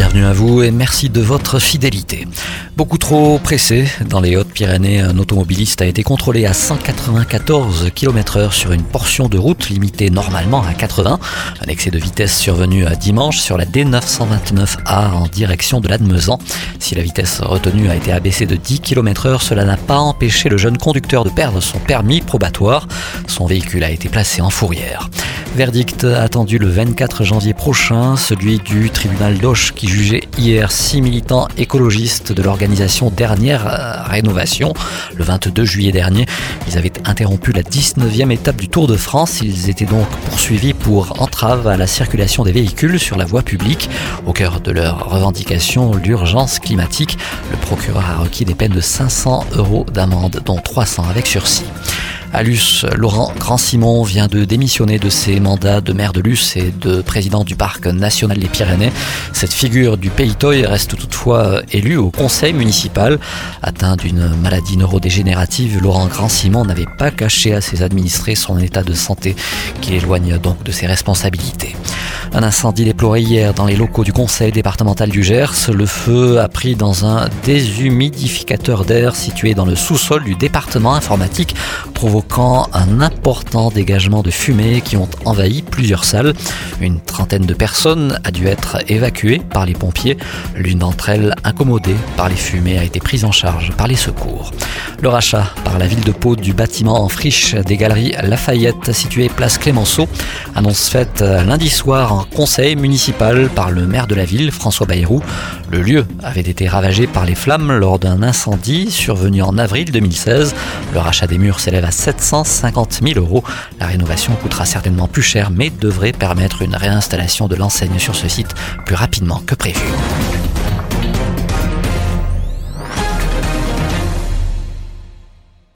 Bienvenue à vous et merci de votre fidélité. Beaucoup trop pressé, dans les Hautes-Pyrénées, un automobiliste a été contrôlé à 194 km/h sur une portion de route limitée normalement à 80. Un excès de vitesse survenu dimanche sur la D929A en direction de l'Admezan. Si la vitesse retenue a été abaissée de 10 km/h, cela n'a pas empêché le jeune conducteur de perdre son permis probatoire. Son véhicule a été placé en fourrière. Verdict attendu le 24 janvier prochain, celui du tribunal d'Auch qui jugeait hier six militants écologistes de l'organisation Dernière Rénovation. Le 22 juillet dernier, ils avaient interrompu la 19e étape du Tour de France. Ils étaient donc poursuivis pour entrave à la circulation des véhicules sur la voie publique. Au cœur de leur revendication, l'urgence climatique, le procureur a requis des peines de 500 euros d'amende, dont 300 avec sursis. Luce, Laurent Grand-Simon vient de démissionner de ses mandats de maire de Luce et de président du parc national des Pyrénées. Cette figure du Pays Toy reste toutefois élu au conseil municipal. Atteint d'une maladie neurodégénérative, Laurent Grand-Simon n'avait pas caché à ses administrés son état de santé qui éloigne donc de ses responsabilités. Un incendie déploré hier dans les locaux du conseil départemental du Gers. Le feu a pris dans un déshumidificateur d'air situé dans le sous-sol du département informatique, provoquant un important dégagement de fumée qui ont envahi plusieurs salles. Une trentaine de personnes a dû être évacuées par les pompiers. L'une d'entre elles, incommodée par les fumées, a été prise en charge par les secours. Le rachat par la ville de Pau du bâtiment en friche des galeries Lafayette situé place Clémenceau, annonce faite lundi soir en conseil municipal par le maire de la ville, François Bayrou. Le lieu avait été ravagé par les flammes lors d'un incendie survenu en avril 2016. Le rachat des murs s'élève à 750 000 euros. La rénovation coûtera certainement plus cher, mais devrait permettre une réinstallation de l'enseigne sur ce site plus rapidement que prévu.